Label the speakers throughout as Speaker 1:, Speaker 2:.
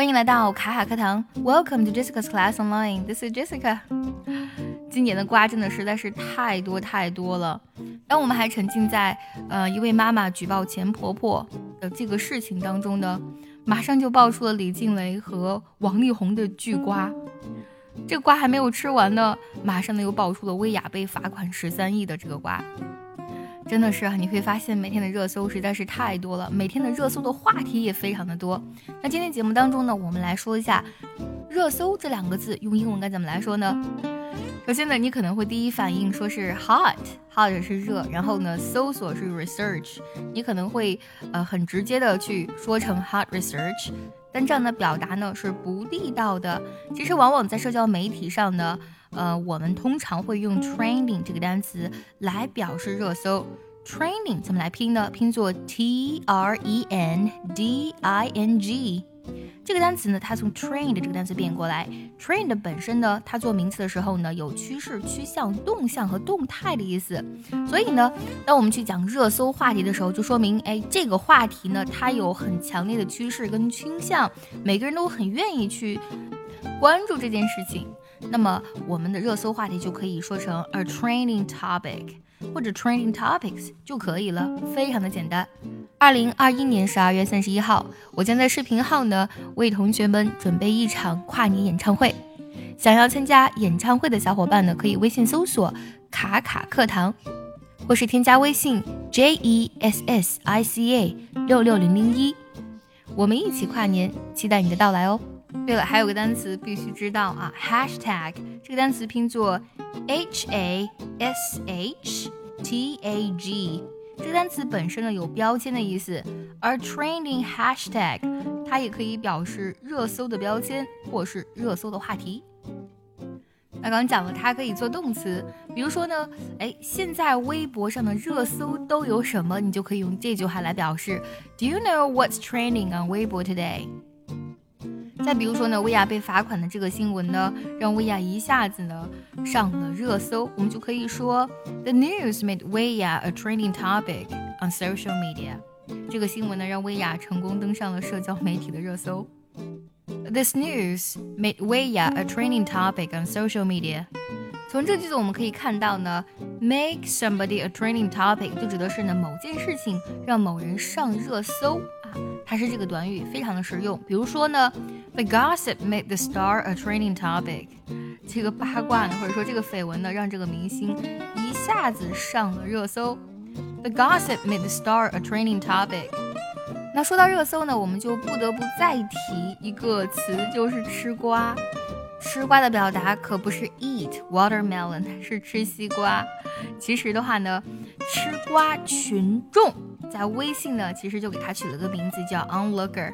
Speaker 1: 欢迎来到卡卡课堂，Welcome to Jessica's Class Online. This is Jessica. 今年的瓜真的实在是太多太多了。当我们还沉浸在呃一位妈妈举报前婆婆的这个事情当中呢，马上就爆出了李静蕾和王力宏的巨瓜。这个瓜还没有吃完呢，马上呢又爆出了薇娅被罚款十三亿的这个瓜。真的是啊，你会发现每天的热搜实在是太多了，每天的热搜的话题也非常的多。那今天节目当中呢，我们来说一下“热搜”这两个字用英文该怎么来说呢？首先呢，你可能会第一反应说是 hot，hot 是热，然后呢，搜索是 research，你可能会呃很直接的去说成 hot research，但这样的表达呢是不地道的。其实往往在社交媒体上呢。呃，我们通常会用 trending 这个单词来表示热搜。training 怎么来拼呢？拼作 t r e n d i n g。这个单词呢，它从 trained 这个单词变过来。trained 本身呢，它做名词的时候呢，有趋势、趋向、动向和动态的意思。所以呢，当我们去讲热搜话题的时候，就说明，哎，这个话题呢，它有很强烈的趋势跟倾向，每个人都很愿意去关注这件事情。那么我们的热搜话题就可以说成 a trending topic 或者 training topics 就可以了，非常的简单。二零二一年十二月三十一号，我将在视频号呢为同学们准备一场跨年演唱会。想要参加演唱会的小伙伴呢，可以微信搜索“卡卡课堂”，或是添加微信 j e s s i c a 六六零零一，我们一起跨年，期待你的到来哦。对了，还有个单词必须知道啊，hashtag 这个单词拼作 h a s h t a g，这个单词本身呢有标签的意思，而 trending hashtag 它也可以表示热搜的标签或是热搜的话题。那刚刚讲了，它可以做动词，比如说呢，哎，现在微博上的热搜都有什么？你就可以用这句话来表示：Do you know what's trending on Weibo today？再比如说呢，薇娅被罚款的这个新闻呢，让薇娅一下子呢上了热搜。我们就可以说，The news made Wei-ya trending topic on social media。这个新闻呢，让薇娅成功登上了社交媒体的热搜。This news made Wei-ya trending topic on social media。从这句子我们可以看到呢，make somebody a trending topic 就指的是呢某件事情让某人上热搜，它是这个短语，非常的实用。比如说呢。The gossip made the star a trending topic。这个八卦呢，或者说这个绯闻呢，让这个明星一下子上了热搜。The gossip made the star a trending topic。那说到热搜呢，我们就不得不再提一个词，就是吃瓜。吃瓜的表达可不是 eat watermelon，是吃西瓜。其实的话呢，吃瓜群众在微信呢，其实就给他取了个名字叫 onlooker。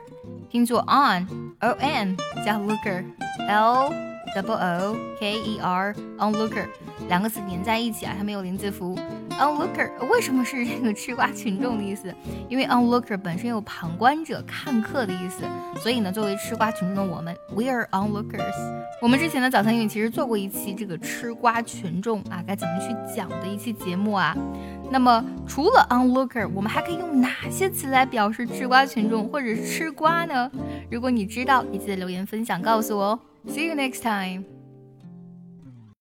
Speaker 1: 拼作 on o n 加 looker l double o k e r onlooker 两个词连在一起啊，它没有连字符。onlooker 为什么是这个吃瓜群众的意思？因为 onlooker 本身有旁观者、看客的意思，所以呢，作为吃瓜群众的我们，we are onlookers。我们之前的早餐英语其实做过一期这个吃瓜群众啊，该怎么去讲的一期节目啊。那么除了 onlooker，我们还可以用哪些词来表示吃瓜群众或者吃瓜呢？如果你知道，也记得留言分享告诉我哦。See you next time.